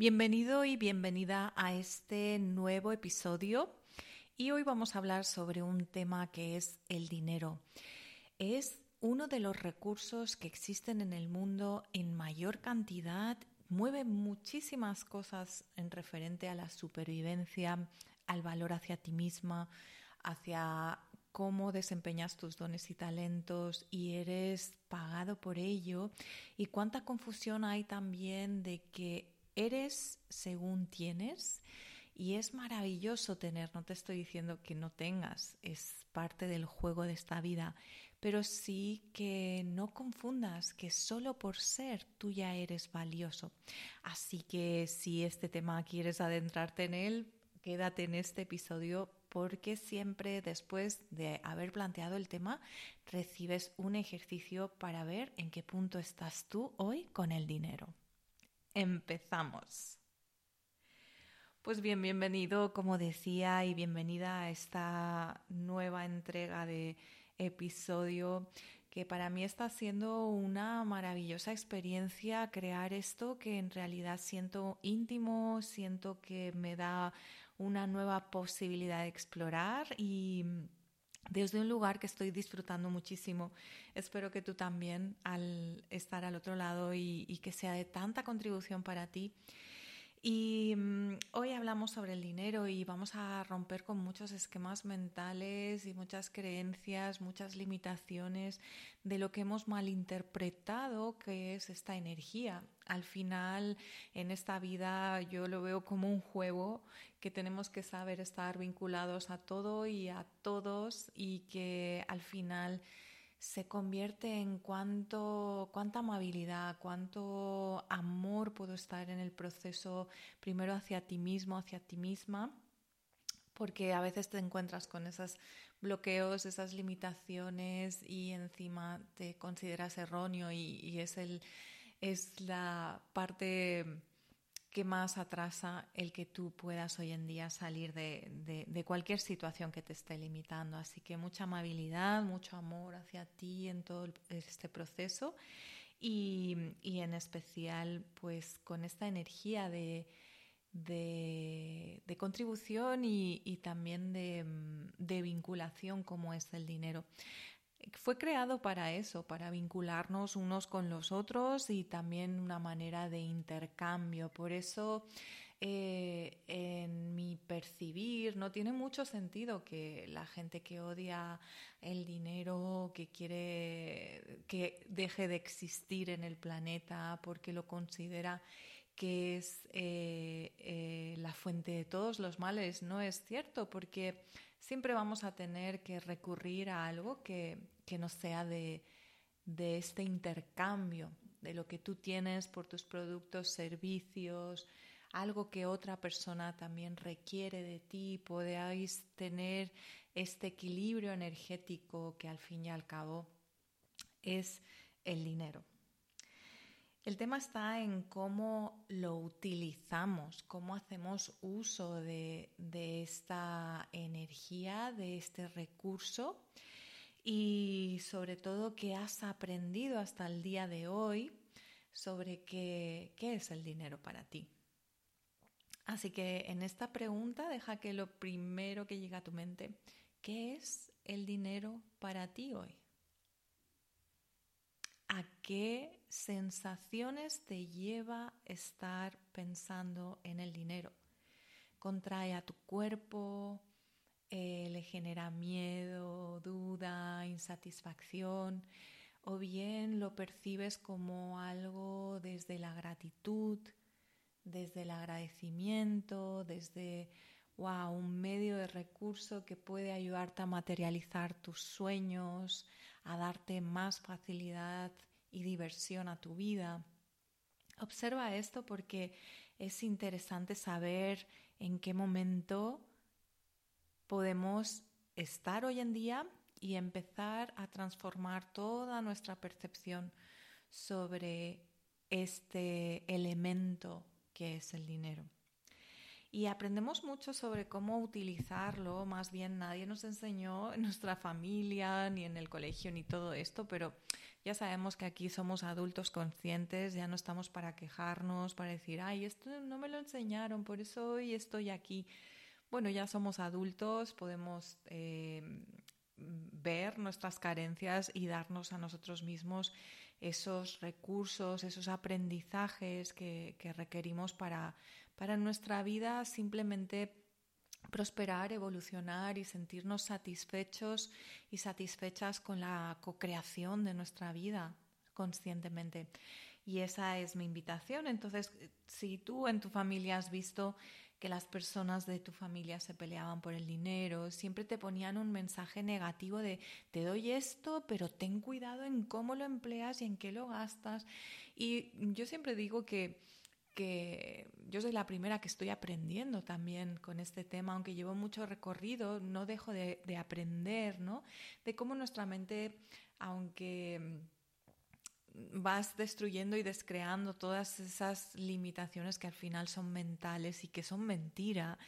Bienvenido y bienvenida a este nuevo episodio y hoy vamos a hablar sobre un tema que es el dinero. Es uno de los recursos que existen en el mundo en mayor cantidad, mueve muchísimas cosas en referente a la supervivencia, al valor hacia ti misma, hacia cómo desempeñas tus dones y talentos y eres pagado por ello y cuánta confusión hay también de que eres según tienes y es maravilloso tener, no te estoy diciendo que no tengas, es parte del juego de esta vida, pero sí que no confundas que solo por ser tú ya eres valioso. Así que si este tema quieres adentrarte en él, quédate en este episodio porque siempre después de haber planteado el tema recibes un ejercicio para ver en qué punto estás tú hoy con el dinero. Empezamos. Pues bien, bienvenido, como decía, y bienvenida a esta nueva entrega de episodio que para mí está siendo una maravillosa experiencia crear esto que en realidad siento íntimo, siento que me da una nueva posibilidad de explorar y desde un lugar que estoy disfrutando muchísimo. Espero que tú también al estar al otro lado y, que sea de tanta contribución para ti. Y mm, hoy hablamos sobre el dinero y vamos a romper con muchos esquemas mentales y muchas creencias, muchas limitaciones de lo que hemos malinterpretado que es esta energía. Al final, en esta vida yo lo veo como un juego que tenemos que saber estar vinculados a todo y a todos y que al final se convierte en cuánto, cuánta amabilidad, cuánto amor puedo estar en el proceso, primero hacia ti mismo, hacia ti misma, porque a veces te encuentras con esos bloqueos, esas limitaciones y encima te consideras erróneo y, es, el, es la parte que más atrasa el que tú puedas hoy en día salir de, cualquier situación que te esté limitando. Así que mucha amabilidad, mucho amor hacia ti en todo este proceso y, en especial pues con esta energía de, contribución y, y también de vinculación como es el dinero fue creado para eso, para vincularnos unos con los otros y también una manera de intercambio. Por eso, eh, en mi percibir, no tiene mucho sentido que la gente que odia el dinero, que quiere que deje de existir en el planeta porque lo considera que es eh, eh, la fuente de todos los males. No es cierto, porque siempre vamos a tener que recurrir a algo que, que no sea de, de este intercambio, de lo que tú tienes por tus productos, servicios, algo que otra persona también requiere de ti, podáis tener este equilibrio energético que al fin y al cabo es el dinero. El tema está en cómo lo utilizamos, cómo hacemos uso de, esta energía, de este recurso y sobre todo qué has aprendido hasta el día de hoy sobre qué, qué es el dinero para ti. Así que en esta pregunta deja que lo primero que llega a tu mente, ¿qué es el dinero para ti hoy? ¿A qué sensaciones te lleva estar pensando en el dinero? ¿Contrae a tu cuerpo? Eh, ¿Le genera miedo, duda, insatisfacción? ¿O bien lo percibes como algo desde la gratitud, desde el agradecimiento, desde wow, un medio de recurso que puede ayudarte a materializar tus sueños, a darte más facilidad y diversión a tu vida. Observa esto porque es interesante saber en qué momento podemos estar hoy en día y empezar a transformar toda nuestra percepción sobre este elemento que es el dinero. Y aprendemos mucho sobre cómo utilizarlo, más bien nadie nos enseñó en nuestra familia, ni en el colegio, ni todo esto, pero Ya sabemos que aquí somos adultos conscientes, ya no estamos para quejarnos, para decir, ay, esto no me lo enseñaron, por eso hoy estoy aquí. Bueno, ya somos adultos, podemos eh, ver nuestras carencias y darnos a nosotros mismos esos recursos, esos aprendizajes que, requerimos para, para nuestra vida simplemente prosperar, evolucionar y sentirnos satisfechos y satisfechas con la co-creación de nuestra vida conscientemente. Y esa es mi invitación. Entonces, si tú en tu familia has visto que las personas de tu familia se peleaban por el dinero, siempre te ponían un mensaje negativo de te doy esto, pero ten cuidado en cómo lo empleas y en qué lo gastas. Y yo siempre digo que, que yo soy la primera que estoy aprendiendo también con este tema, aunque llevo mucho recorrido, no dejo de, de aprender, ¿no? De cómo nuestra mente, aunque vas destruyendo y descreando todas esas limitaciones que al final son mentales y que son mentira.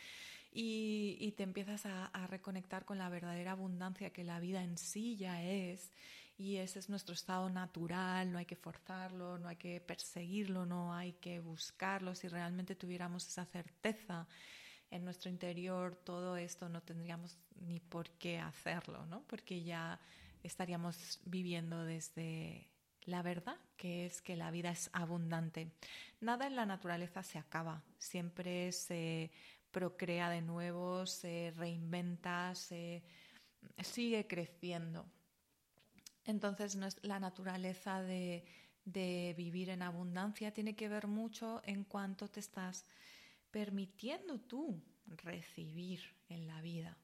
Y, te empiezas a, reconectar con la verdadera abundancia que la vida en sí ya es. Y ese es nuestro estado natural, no hay que forzarlo, no hay que perseguirlo, no hay que buscarlo. Si realmente tuviéramos esa certeza en nuestro interior, todo esto no tendríamos ni por qué hacerlo, ¿no? Porque ya estaríamos viviendo desde la verdad, que es que la vida es abundante. Nada en la naturaleza se acaba, siempre se procrea de nuevo, se reinventa, se sigue creciendo. Entonces la naturaleza de, vivir en abundancia tiene que ver mucho en cuanto te estás permitiendo tú recibir en la vida.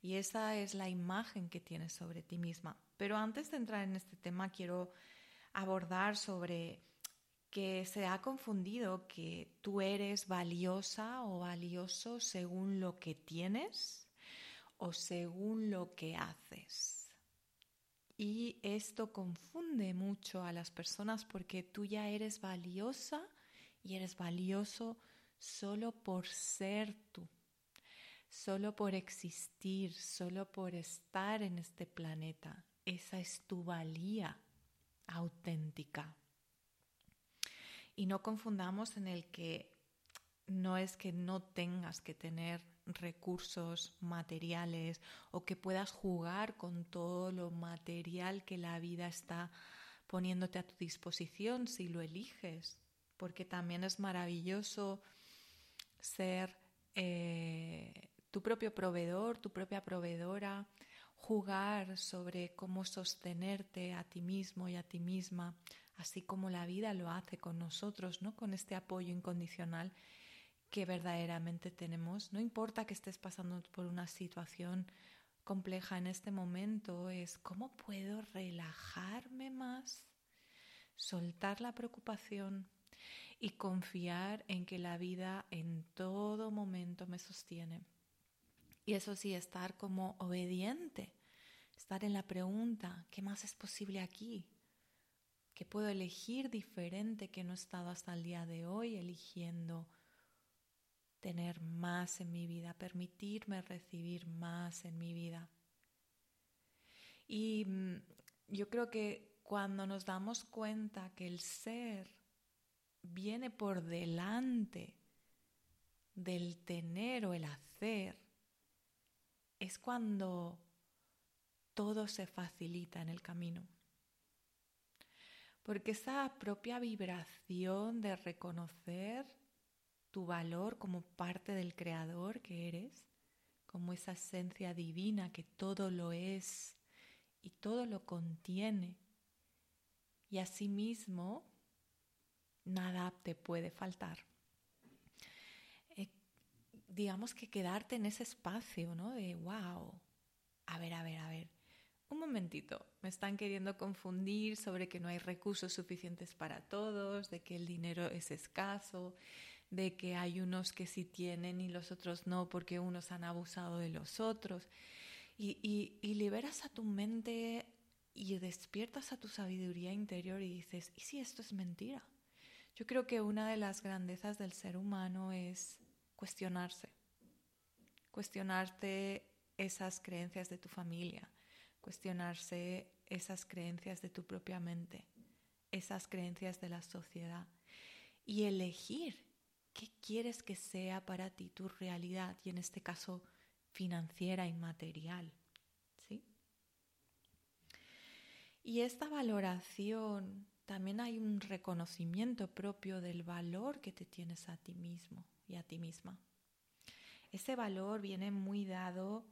Y esa es la imagen que tienes sobre ti misma. Pero antes de entrar en este tema, quiero abordar sobre que se ha confundido que tú eres valiosa o valioso según lo que tienes o según lo que haces. Y esto confunde mucho a las personas porque tú ya eres valiosa y eres valioso solo por ser tú solo por existir, solo por estar en este planeta. Esa es tu valía auténtica. Y no confundamos en el que no es que no tengas que tener recursos materiales o que puedas jugar con todo lo material que la vida está poniéndote a tu disposición si lo eliges, porque también es maravilloso ser eh, tu propio proveedor, tu propia proveedora, jugar sobre cómo sostenerte a ti mismo y a ti misma, así como la vida lo hace con nosotros, ¿no? Con este apoyo incondicional que verdaderamente tenemos. No importa que estés pasando por una situación compleja en este momento, es cómo puedo relajarme más, soltar la preocupación y confiar en que la vida en todo momento me sostiene. Y eso sí, estar como obediente, estar en la pregunta, ¿qué más es posible aquí? ¿Qué puedo elegir diferente que no he estado hasta el día de hoy eligiendo tener más en mi vida, permitirme recibir más en mi vida? Y mm, yo creo que cuando nos damos cuenta que el ser viene por delante del tener o el hacer, es cuando todo se facilita en el camino. Porque esa propia vibración de reconocer tu valor como parte del creador que eres, como esa esencia divina que todo lo es y todo lo contiene, y asimismo nada te puede faltar digamos que quedarte en ese espacio, ¿no? De, wow, a ver, a ver, a ver, un momentito, me están queriendo confundir sobre que no hay recursos suficientes para todos, de que el dinero es escaso, de que hay unos que sí tienen y los otros no porque unos han abusado de los otros. Y, y liberas a tu mente y despiertas a tu sabiduría interior y dices, ¿y si esto es mentira? Yo creo que una de las grandezas del ser humano es cuestionarse, cuestionarte esas creencias de tu familia, cuestionarse esas creencias de tu propia mente, esas creencias de la sociedad y elegir qué quieres que sea para ti tu realidad y en este caso financiera y material. ¿sí? Y esta valoración, también hay un reconocimiento propio del valor que te tienes a ti mismo y a ti misma. Ese valor viene muy dado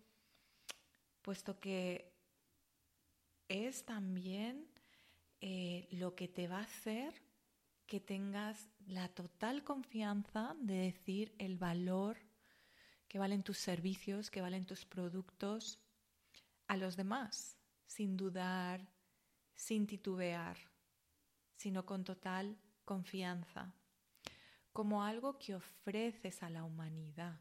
puesto que es también eh, lo que te va a hacer que tengas la total confianza de decir el valor que valen tus servicios, que valen tus productos a los demás, sin dudar, sin titubear, sino con total confianza, como algo que ofreces a la humanidad.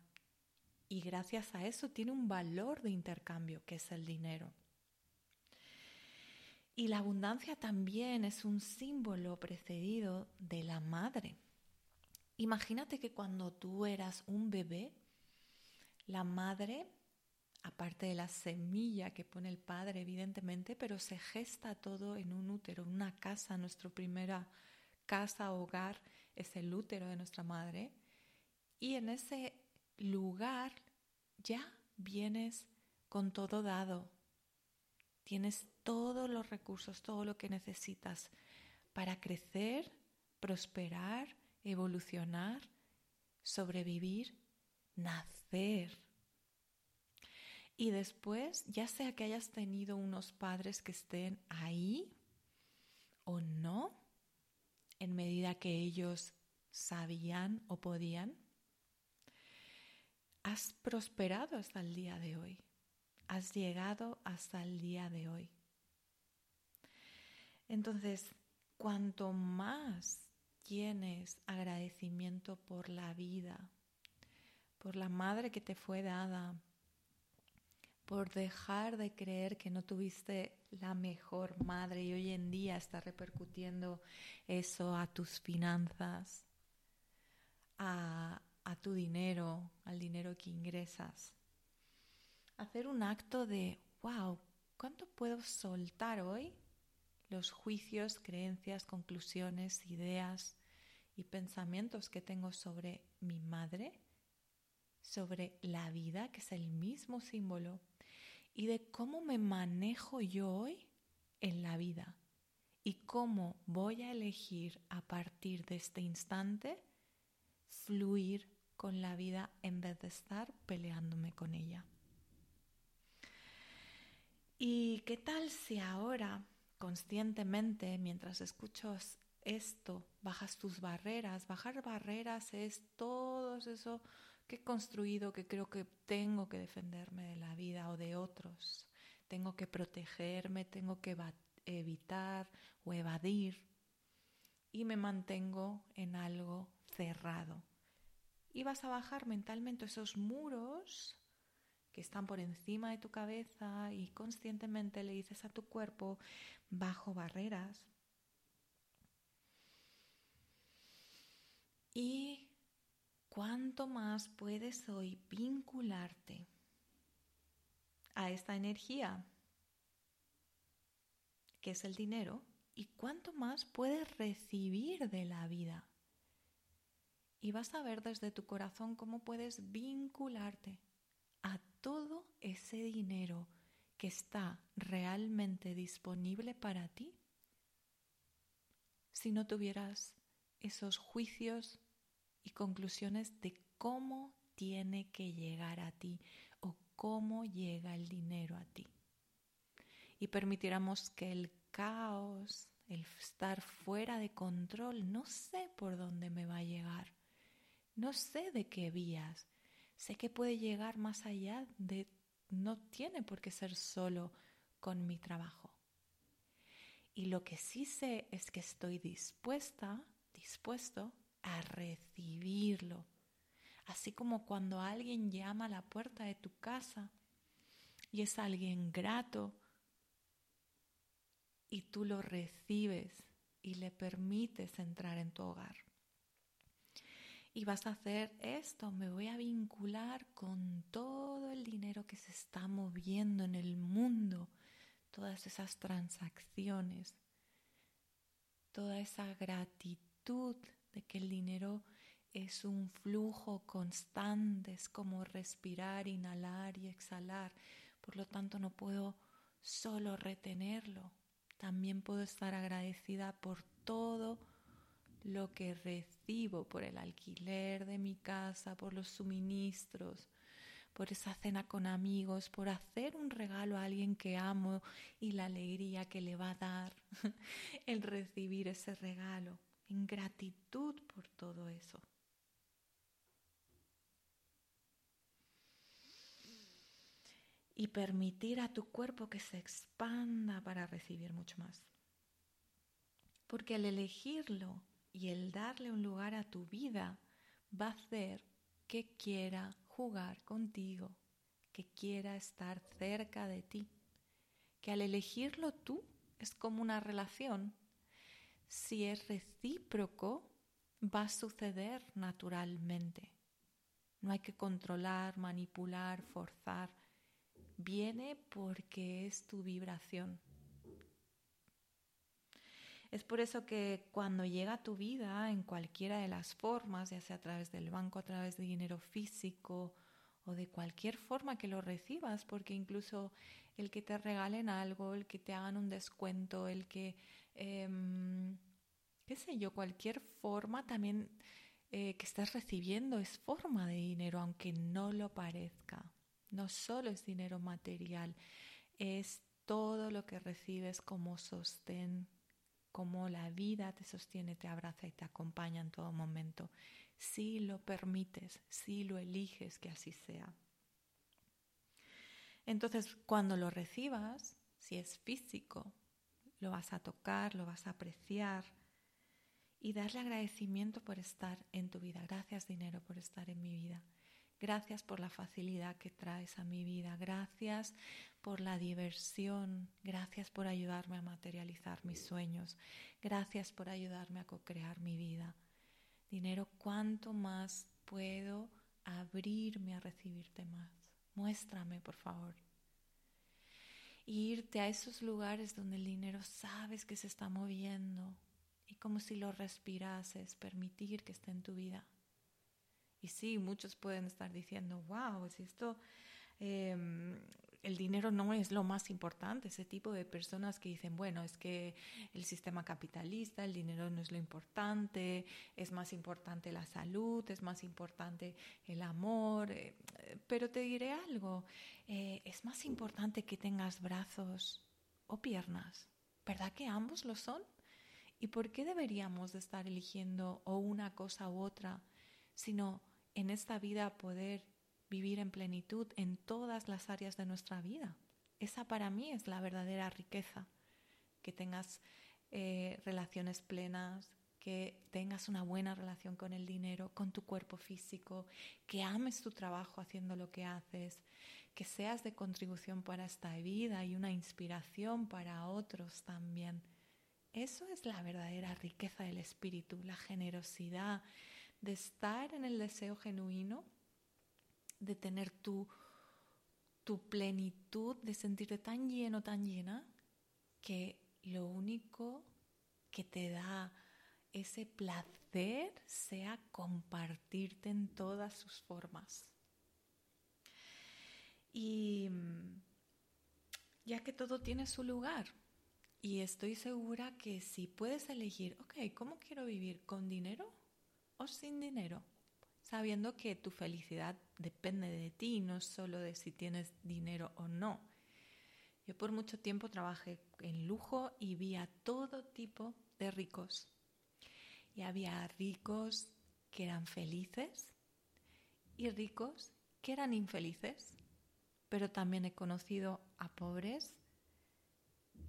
Y gracias a eso tiene un valor de intercambio, que es el dinero. Y la abundancia también es un símbolo precedido de la madre. Imagínate que cuando tú eras un bebé, la madre, aparte de la semilla que pone el padre, evidentemente, pero se gesta todo en un útero, en una casa, nuestra primera casa, hogar, es el útero de nuestra madre. Y en ese lugar ya vienes con todo dado. Tienes todos los recursos, todo lo que necesitas para crecer, prosperar, evolucionar, sobrevivir, nacer. Y después, ya sea que hayas tenido unos padres que estén ahí o no, en medida que ellos sabían o podían, has prosperado hasta el día de hoy. Has llegado hasta el día de hoy. Entonces, cuanto más tienes agradecimiento por la vida, por la madre que te fue dada, por dejar de creer que no tuviste la mejor madre y hoy en día está repercutiendo eso a tus finanzas, a, a tu dinero, al dinero que ingresas. Hacer un acto de, wow, ¿cuánto puedo soltar hoy los juicios, creencias, conclusiones, ideas y pensamientos que tengo sobre mi madre, sobre la vida, que es el mismo símbolo, y de cómo me manejo yo hoy en la vida y cómo voy a elegir a partir de este instante fluir con la vida en vez de estar peleándome con ella. ¿Y qué tal si ahora conscientemente, mientras escuchas esto, bajas tus barreras. Bajar barreras es todo eso que he construido, que creo que tengo que defenderme de la vida o de otros. Tengo que protegerme, tengo que evitar o evadir. Y me mantengo en algo cerrado. Y vas a bajar mentalmente esos muros que están por encima de tu cabeza y conscientemente le dices a tu cuerpo, bajo barreras. Y cuánto más puedes hoy vincularte a esta energía que es el dinero y cuánto más puedes recibir de la vida. Y vas a ver desde tu corazón cómo puedes vincularte todo ese dinero que está realmente disponible para ti si no tuvieras esos juicios y conclusiones de cómo tiene que llegar a ti o cómo llega el dinero a ti. Y permitiéramos que el caos, el estar fuera de control, no sé por dónde me va a llegar, no sé de qué vías, sé que puede llegar más allá de, no tiene por qué ser solo con mi trabajo. Y lo que sí sé es que estoy dispuesta, dispuesto a recibirlo. Así como cuando alguien llama a la puerta de tu casa y es alguien grato y tú lo recibes y le permites entrar en tu hogar y vas a hacer esto, me voy a vincular con todo el dinero que se está moviendo en el mundo, todas esas transacciones, toda esa gratitud de que el dinero es un flujo constante, es como respirar, inhalar y exhalar. Por lo tanto, no puedo solo retenerlo, también puedo estar agradecida por todo lo que recibo, por el alquiler de mi casa, por los suministros, por esa cena con amigos, por hacer un regalo a alguien que amo y la alegría que le va a dar el recibir ese regalo, en gratitud por todo eso. Y permitir a tu cuerpo que se expanda para recibir mucho más. Porque al elegirlo y el darle un lugar a tu vida va a hacer que quiera jugar contigo, que quiera estar cerca de ti, que al elegirlo tú es como una relación. Si es recíproco, va a suceder naturalmente. No hay que controlar, manipular, forzar. Viene porque es tu vibración. Es por eso que cuando llega a tu vida en cualquiera de las formas, ya sea a través del banco, a través de dinero físico o de cualquier forma que lo recibas, porque incluso el que te regalen algo, el que te hagan un descuento, el que, em, qué sé yo, cualquier forma también eh, que estás recibiendo es forma de dinero, aunque no lo parezca. No solo es dinero material, es todo lo que recibes como sostén como la vida te sostiene, te abraza y te acompaña en todo momento, si lo permites, si lo eliges que así sea. Entonces, cuando lo recibas, si es físico, lo vas a tocar, lo vas a apreciar y darle agradecimiento por estar en tu vida. Gracias dinero por estar en mi vida. Gracias por la facilidad que traes a mi vida. Gracias por la diversión. Gracias por ayudarme a materializar mis sueños. Gracias por ayudarme a co-crear mi vida. Dinero, ¿cuánto más puedo abrirme a recibirte más? Muéstrame, por favor. irte a esos lugares donde el dinero sabes que se está moviendo y como si lo respirases, permitir que esté en tu vida. Y sí, muchos pueden estar diciendo, wow, si esto, em, el dinero no es lo más importante. Ese tipo de personas que dicen, bueno, es que el sistema capitalista, el dinero no es lo importante, es más importante la salud, es más importante el amor. Eh, pero te diré algo, eh, es más importante que tengas brazos o piernas. ¿Verdad que ambos lo son? ¿Y por qué deberíamos de estar eligiendo o una cosa u otra, sino en esta vida poder vivir en plenitud en todas las áreas de nuestra vida. Esa para mí es la verdadera riqueza, que tengas eh, relaciones plenas, que tengas una buena relación con el dinero, con tu cuerpo físico, que ames tu trabajo haciendo lo que haces, que seas de contribución para esta vida y una inspiración para otros también. Eso es la verdadera riqueza del espíritu, la generosidad, de estar en el deseo genuino, de tener tu, tu plenitud, de sentirte tan lleno, tan llena, que lo único que te da ese placer sea compartirte en todas sus formas. Y mm, ya que todo tiene su lugar, y estoy segura que si puedes elegir, ok, ¿cómo quiero vivir? ¿Con dinero? O sin dinero, sabiendo que tu felicidad depende de ti, no solo de si tienes dinero o no. Yo por mucho tiempo trabajé en lujo y vi a todo tipo de ricos. Y había ricos que eran felices y ricos que eran infelices. Pero también he conocido a pobres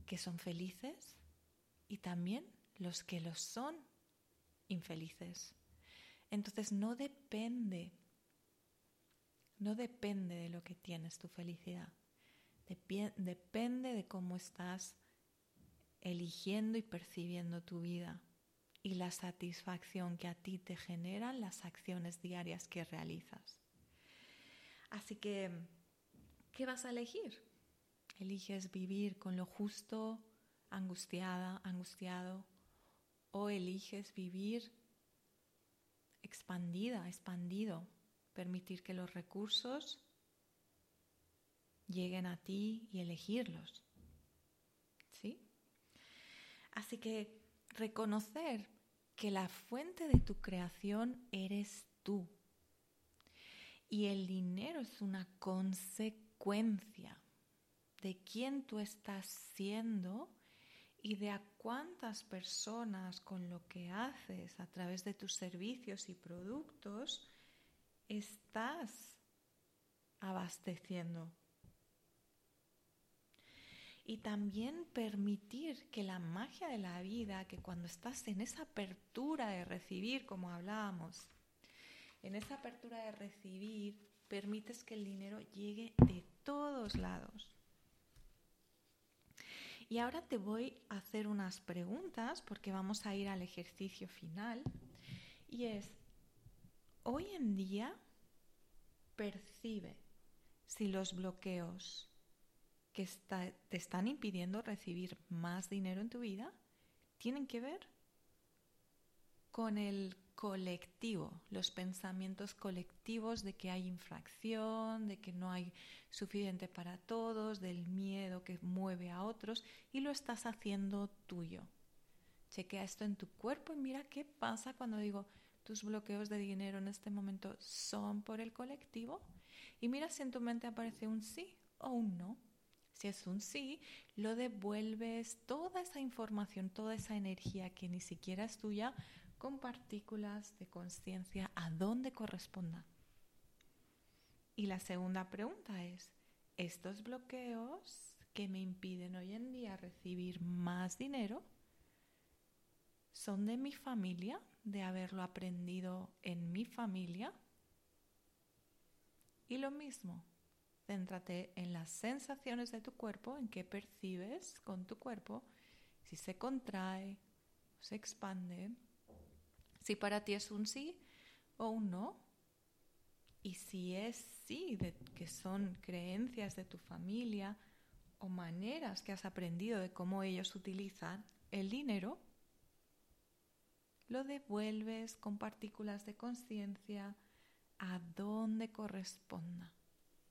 que son felices y también los que los son infelices. Entonces no depende, no depende de lo que tienes tu felicidad. depende de cómo estás eligiendo y percibiendo tu vida y la satisfacción que a ti te generan las acciones diarias que realizas. Así que, ¿qué vas a elegir? Eliges vivir con lo justo, angustiada, angustiado, o eliges vivir expandida, expandido, permitir que los recursos lleguen a ti y elegirlos. ¿Sí? Así que reconocer que la fuente de tu creación eres tú. Y el dinero es una consecuencia de quién tú estás siendo y de a cuántas personas con lo que haces a través de tus servicios y productos estás abasteciendo. Y también permitir que la magia de la vida, que cuando estás en esa apertura de recibir, como hablábamos, en esa apertura de recibir, permites que el dinero llegue de todos lados. Y ahora te voy a hacer unas preguntas porque vamos a ir al ejercicio final. Y es, hoy en día percibe si los bloqueos que te están impidiendo recibir más dinero en tu vida tienen que ver con el colectivo, los pensamientos colectivos de que hay infracción, de que no hay suficiente para todos, del miedo que mueve a otros y lo estás haciendo tuyo. Chequea esto en tu cuerpo y mira qué pasa cuando digo tus bloqueos de dinero en este momento son por el colectivo y mira si en tu mente aparece un sí o un no. Si es un sí, lo devuelves toda esa información, toda esa energía que ni siquiera es tuya, con partículas de conciencia a dónde corresponda. Y la segunda pregunta es, ¿estos bloqueos que me impiden hoy en día recibir más dinero son de mi familia, de haberlo aprendido en mi familia? Y lo mismo, céntrate en las sensaciones de tu cuerpo, en qué percibes con tu cuerpo, si se contrae, se expande, si para ti es un sí o un no. Y si es sí, de, que son creencias de tu familia o maneras que has aprendido de cómo ellos utilizan el dinero, lo devuelves con partículas de conciencia a donde corresponda.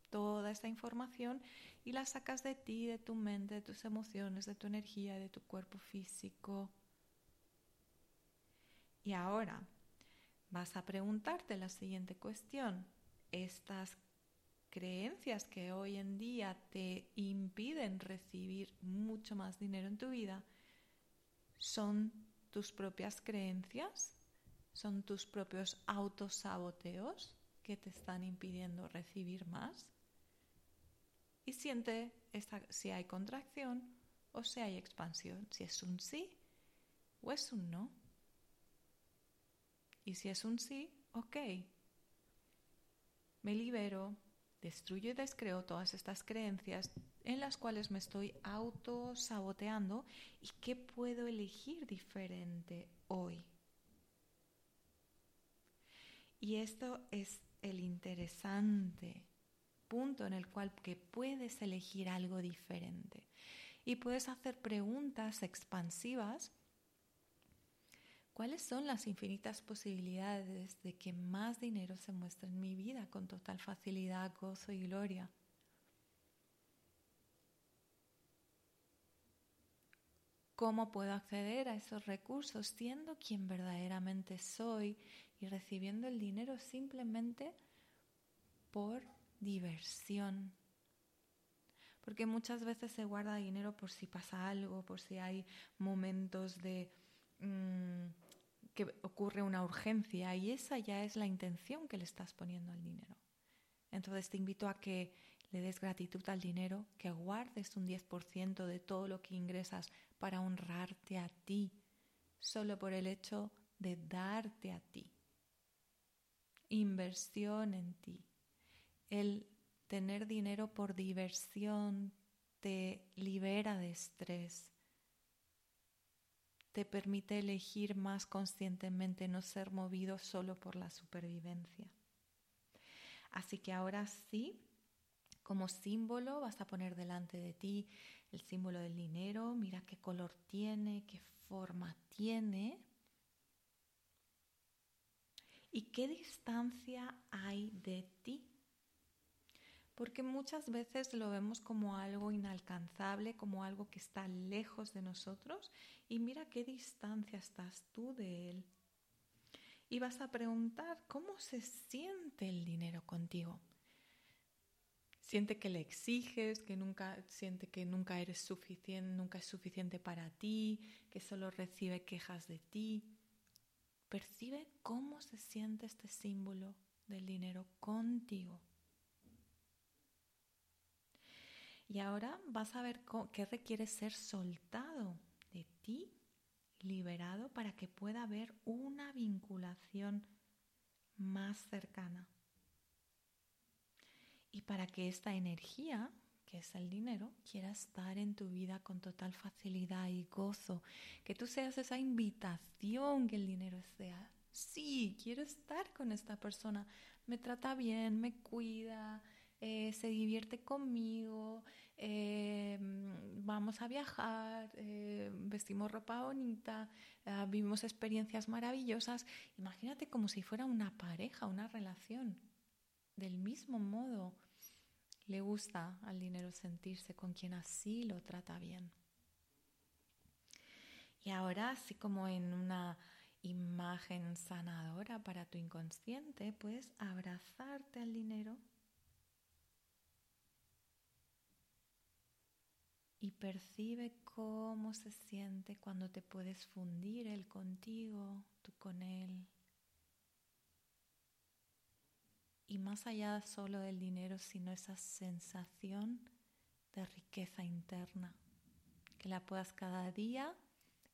Toda esa información y la sacas de ti, de tu mente, de tus emociones, de tu energía, de tu cuerpo físico. Y ahora vas a preguntarte la siguiente cuestión. ¿Estas creencias que hoy en día te impiden recibir mucho más dinero en tu vida son tus propias creencias? ¿Son tus propios autosaboteos que te están impidiendo recibir más? Y siente si hay contracción o si hay expansión, si es un sí o es un no. Y si es un sí, ok. Me libero, destruyo y descreo todas estas creencias en las cuales me estoy auto-saboteando y qué puedo elegir diferente hoy. Y esto es el interesante punto en el cual que puedes elegir algo diferente y puedes hacer preguntas expansivas ¿Cuáles son las infinitas posibilidades de que más dinero se muestre en mi vida con total facilidad, gozo y gloria? ¿Cómo puedo acceder a esos recursos siendo quien verdaderamente soy y recibiendo el dinero simplemente por diversión? Porque muchas veces se guarda dinero por si pasa algo, por si hay momentos de Mm, que ocurre una urgencia y esa ya es la intención que le estás poniendo al dinero. Entonces te invito a que le des gratitud al dinero, que guardes un 10% de todo lo que ingresas para honrarte a ti, solo por el hecho de darte a ti. Inversión en ti. El tener dinero por diversión te libera de estrés, te permite elegir más conscientemente, no ser movido solo por la supervivencia. Así que ahora sí, Como símbolo vas a poner delante de ti el símbolo del dinero, mira qué color tiene, qué forma tiene y qué distancia hay de ti. Porque muchas veces lo vemos como algo inalcanzable, como algo que está lejos de nosotros y mira qué distancia estás tú de él. Y vas a preguntar, ¿cómo se siente el dinero contigo? siente que le exiges, que nunca siente que nunca eres suficiente, nunca es suficiente para ti, que solo recibe quejas de ti. Percibe cómo se siente este símbolo del dinero contigo. Y ahora vas a ver qué requiere ser soltado de ti, liberado, para que pueda haber una vinculación más cercana. Y para que esta energía, que es el dinero, quiera estar en tu vida con total facilidad y gozo, que tú seas esa invitación que el dinero sea. Sí, quiero estar con esta persona, me trata bien, me cuida, eh, se divierte conmigo, eh, vamos a viajar, eh, vestimos ropa bonita, vivimos experiencias maravillosas. Imagínate como si fuera una pareja, una relación. Del mismo modo, le gusta al dinero sentirse con quien así lo trata bien. Y ahora, así como en una imagen sanadora para tu inconsciente, puedes abrazarte al dinero y percibe cómo se siente cuando te puedes fundir él contigo, tú con él. y más allá solo del dinero, sino esa sensación de riqueza interna, que la puedas cada día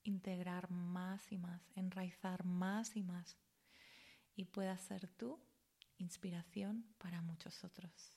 integrar más y más, enraizar más y más y pueda ser tú inspiración para muchos otros.